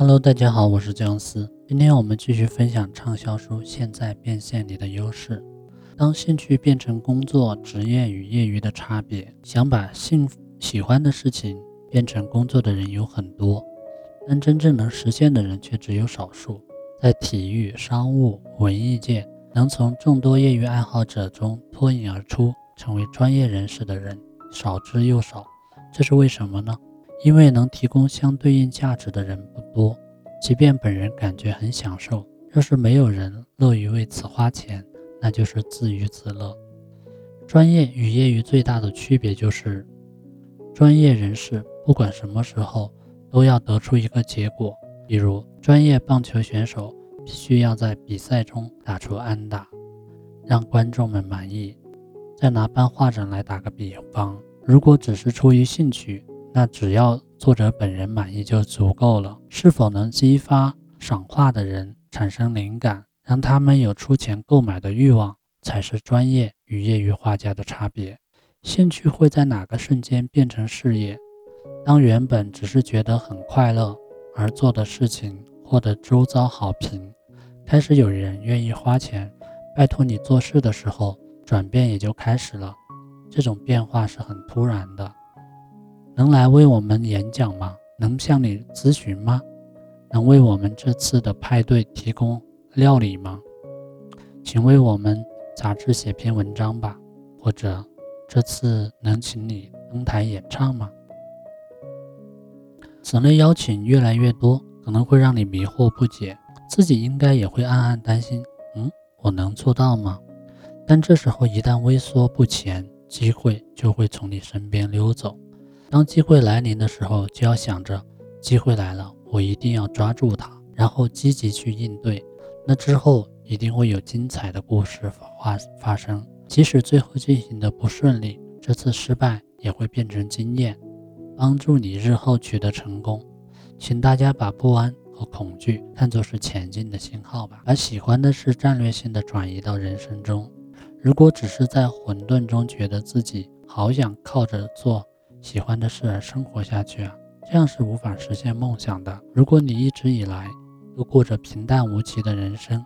Hello，大家好，我是姜思。今天我们继续分享畅销书《现在变现你的优势》。当兴趣变成工作、职业与业余的差别，想把兴喜欢的事情变成工作的人有很多，但真正能实现的人却只有少数。在体育、商务、文艺界，能从众多业余爱好者中脱颖而出，成为专业人士的人少之又少。这是为什么呢？因为能提供相对应价值的人不多，即便本人感觉很享受，若是没有人乐于为此花钱，那就是自娱自乐。专业与业余最大的区别就是，专业人士不管什么时候都要得出一个结果，比如专业棒球选手必须要在比赛中打出安打，让观众们满意。再拿颁画展来打个比方，如果只是出于兴趣，那只要作者本人满意就足够了。是否能激发赏画的人产生灵感，让他们有出钱购买的欲望，才是专业与业余画家的差别。兴趣会在哪个瞬间变成事业？当原本只是觉得很快乐而做的事情获得周遭好评，开始有人愿意花钱拜托你做事的时候，转变也就开始了。这种变化是很突然的。能来为我们演讲吗？能向你咨询吗？能为我们这次的派对提供料理吗？请为我们杂志写篇文章吧，或者这次能请你登台演唱吗？此类邀请越来越多，可能会让你迷惑不解，自己应该也会暗暗担心：嗯，我能做到吗？但这时候一旦畏缩不前，机会就会从你身边溜走。当机会来临的时候，就要想着机会来了，我一定要抓住它，然后积极去应对。那之后一定会有精彩的故事发发生。即使最后进行的不顺利，这次失败也会变成经验，帮助你日后取得成功。请大家把不安和恐惧看作是前进的信号吧，把喜欢的事战略性的转移到人生中。如果只是在混沌中觉得自己好想靠着做。喜欢的事而生活下去啊，这样是无法实现梦想的。如果你一直以来都过着平淡无奇的人生，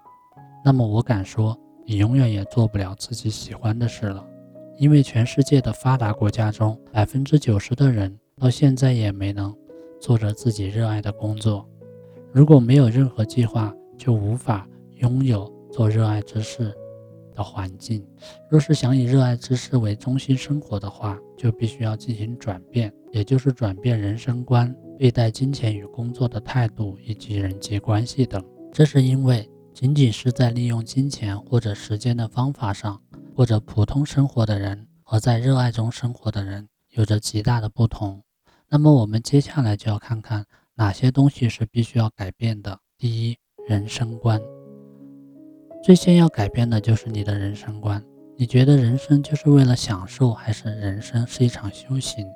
那么我敢说，你永远也做不了自己喜欢的事了。因为全世界的发达国家中，百分之九十的人到现在也没能做着自己热爱的工作。如果没有任何计划，就无法拥有做热爱之事。的环境，若是想以热爱之事为中心生活的话，就必须要进行转变，也就是转变人生观、对待金钱与工作的态度以及人际关系等。这是因为，仅仅是在利用金钱或者时间的方法上过着普通生活的人，和在热爱中生活的人有着极大的不同。那么，我们接下来就要看看哪些东西是必须要改变的。第一，人生观。最先要改变的就是你的人生观。你觉得人生就是为了享受，还是人生是一场修行？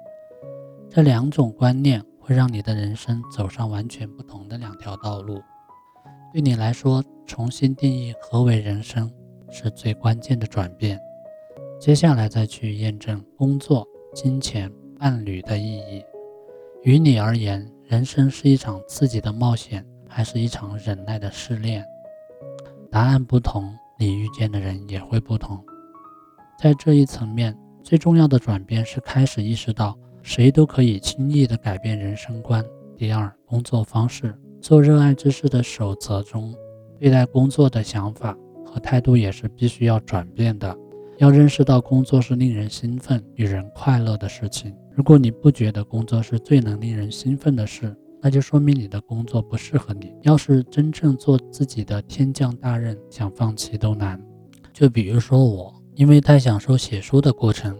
这两种观念会让你的人生走上完全不同的两条道路。对你来说，重新定义何为人生是最关键的转变。接下来再去验证工作、金钱、伴侣的意义。于你而言，人生是一场刺激的冒险，还是一场忍耐的试炼？答案不同，你遇见的人也会不同。在这一层面，最重要的转变是开始意识到，谁都可以轻易地改变人生观。第二，工作方式，做热爱之事的守则中，对待工作的想法和态度也是必须要转变的。要认识到，工作是令人兴奋、与人快乐的事情。如果你不觉得工作是最能令人兴奋的事，那就说明你的工作不适合你。要是真正做自己的天降大任，想放弃都难。就比如说我，因为太享受写书的过程，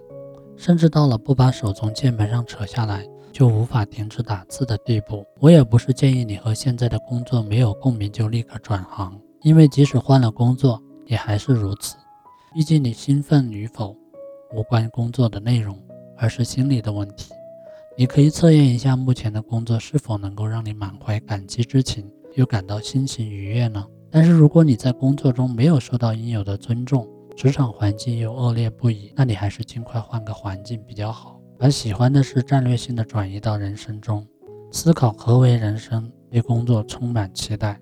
甚至到了不把手从键盘上扯下来就无法停止打字的地步。我也不是建议你和现在的工作没有共鸣就立刻转行，因为即使换了工作，也还是如此。毕竟你兴奋与否，无关工作的内容，而是心理的问题。你可以测验一下目前的工作是否能够让你满怀感激之情，又感到心情愉悦呢？但是如果你在工作中没有受到应有的尊重，职场环境又恶劣不已，那你还是尽快换个环境比较好。把喜欢的事战略性的转移到人生中，思考何为人生，对工作充满期待，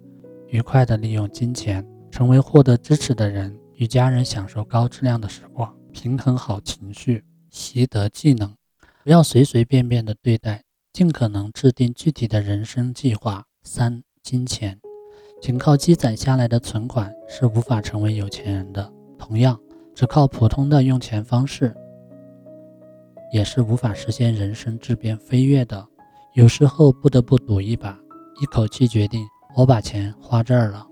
愉快地利用金钱，成为获得支持的人，与家人享受高质量的时光，平衡好情绪，习得技能，不要随随便便的对待，尽可能制定具体的人生计划。三、金钱，仅靠积攒下来的存款是无法成为有钱人的，同样，只靠普通的用钱方式。也是无法实现人生质变飞跃的，有时候不得不赌一把，一口气决定我把钱花这儿了，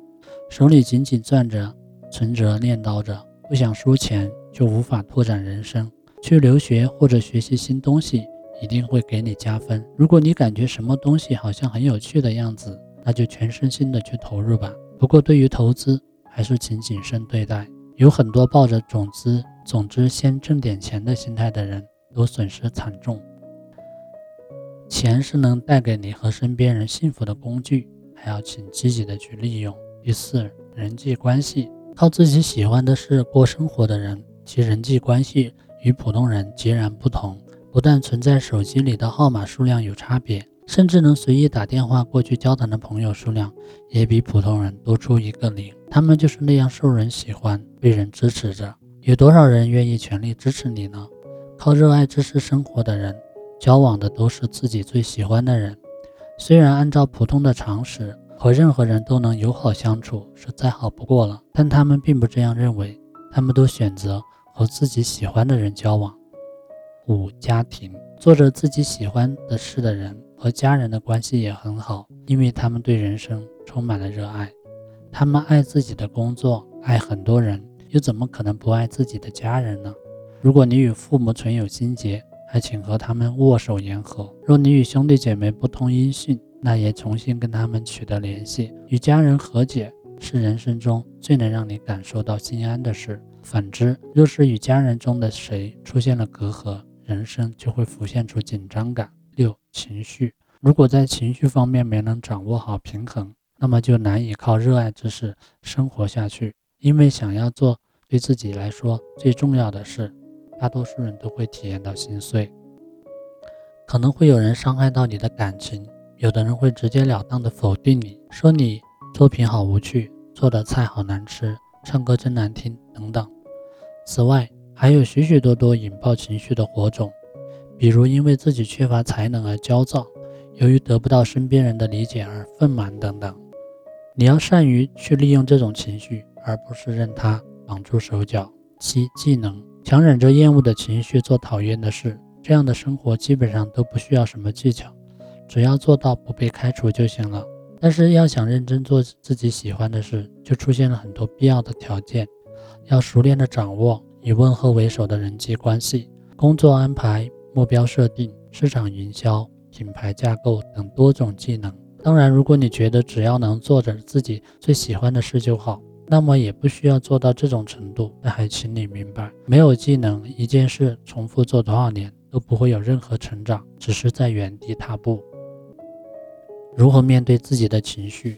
手里紧紧攥着存折，念叨着不想输钱就无法拓展人生。去留学或者学习新东西一定会给你加分。如果你感觉什么东西好像很有趣的样子，那就全身心的去投入吧。不过对于投资，还是请谨慎对待。有很多抱着总之总之先挣点钱的心态的人。都损失惨重。钱是能带给你和身边人幸福的工具，还要请积极的去利用。第四，人际关系，靠自己喜欢的事过生活的人，其人际关系与普通人截然不同。不但存在手机里的号码数量有差别，甚至能随意打电话过去交谈的朋友数量，也比普通人多出一个零。他们就是那样受人喜欢，被人支持着。有多少人愿意全力支持你呢？靠热爱知识生活的人，交往的都是自己最喜欢的人。虽然按照普通的常识，和任何人都能友好相处是再好不过了，但他们并不这样认为。他们都选择和自己喜欢的人交往。五、家庭，做着自己喜欢的事的人和家人的关系也很好，因为他们对人生充满了热爱。他们爱自己的工作，爱很多人，又怎么可能不爱自己的家人呢？如果你与父母存有心结，还请和他们握手言和；若你与兄弟姐妹不通音讯，那也重新跟他们取得联系。与家人和解是人生中最能让你感受到心安的事。反之，若是与家人中的谁出现了隔阂，人生就会浮现出紧张感。六、情绪，如果在情绪方面没能掌握好平衡，那么就难以靠热爱之事生活下去。因为想要做对自己来说最重要的事。大多数人都会体验到心碎，可能会有人伤害到你的感情，有的人会直截了当的否定你，说你作品好无趣，做的菜好难吃，唱歌真难听等等。此外，还有许许多多引爆情绪的火种，比如因为自己缺乏才能而焦躁，由于得不到身边人的理解而愤满等等。你要善于去利用这种情绪，而不是任它绑住手脚。七技能。强忍着厌恶的情绪做讨厌的事，这样的生活基本上都不需要什么技巧，只要做到不被开除就行了。但是要想认真做自己喜欢的事，就出现了很多必要的条件，要熟练的掌握以问候为首的人际关系、工作安排、目标设定、市场营销、品牌架构等多种技能。当然，如果你觉得只要能做着自己最喜欢的事就好。那么也不需要做到这种程度，但还请你明白，没有技能，一件事重复做多少年都不会有任何成长，只是在原地踏步。如何面对自己的情绪？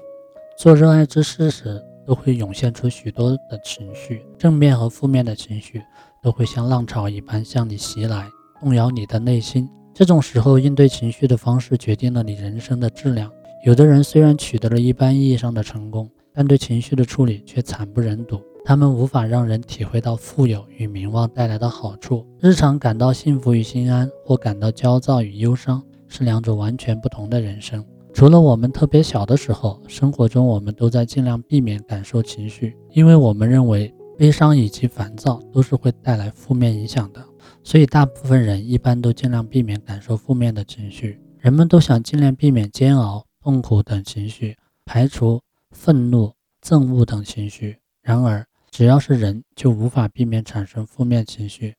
做热爱之事时，都会涌现出许多的情绪，正面和负面的情绪都会像浪潮一般向你袭来，动摇你的内心。这种时候，应对情绪的方式决定了你人生的质量。有的人虽然取得了一般意义上的成功，但对情绪的处理却惨不忍睹，他们无法让人体会到富有与名望带来的好处。日常感到幸福与心安，或感到焦躁与忧伤，是两种完全不同的人生。除了我们特别小的时候，生活中我们都在尽量避免感受情绪，因为我们认为悲伤以及烦躁都是会带来负面影响的，所以大部分人一般都尽量避免感受负面的情绪。人们都想尽量避免煎熬、痛苦等情绪，排除。愤怒、憎恶等情绪。然而，只要是人，就无法避免产生负面情绪，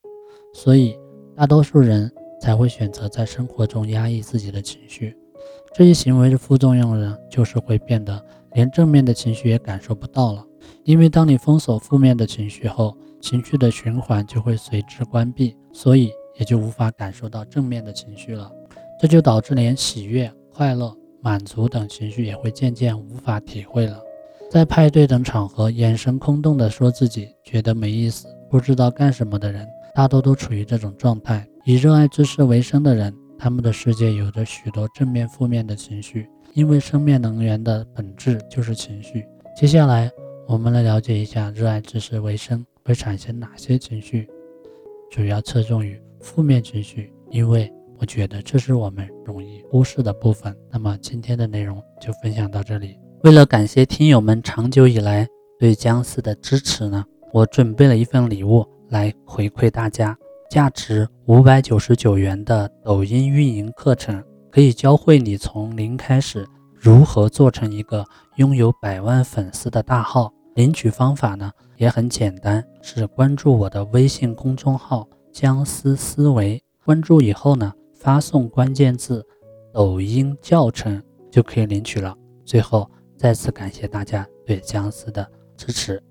所以大多数人才会选择在生活中压抑自己的情绪。这一行为的副作用呢，就是会变得连正面的情绪也感受不到了。因为当你封锁负面的情绪后，情绪的循环就会随之关闭，所以也就无法感受到正面的情绪了。这就导致连喜悦、快乐。满足等情绪也会渐渐无法体会了。在派对等场合，眼神空洞的说自己觉得没意思、不知道干什么的人，大多都处于这种状态。以热爱之事为生的人，他们的世界有着许多正面、负面的情绪，因为生命能源的本质就是情绪。接下来，我们来了解一下热爱知识为生会产生哪些情绪，主要侧重于负面情绪，因为我觉得这是我们容易忽视的部分。那么今天的内容就分享到这里。为了感谢听友们长久以来对僵尸的支持呢，我准备了一份礼物来回馈大家。价值五百九十九元的抖音运营课程，可以教会你从零开始如何做成一个拥有百万粉丝的大号。领取方法呢也很简单，是关注我的微信公众号“僵尸思维”。关注以后呢，发送关键字“抖音教程”就可以领取了。最后再次感谢大家对僵尸的支持。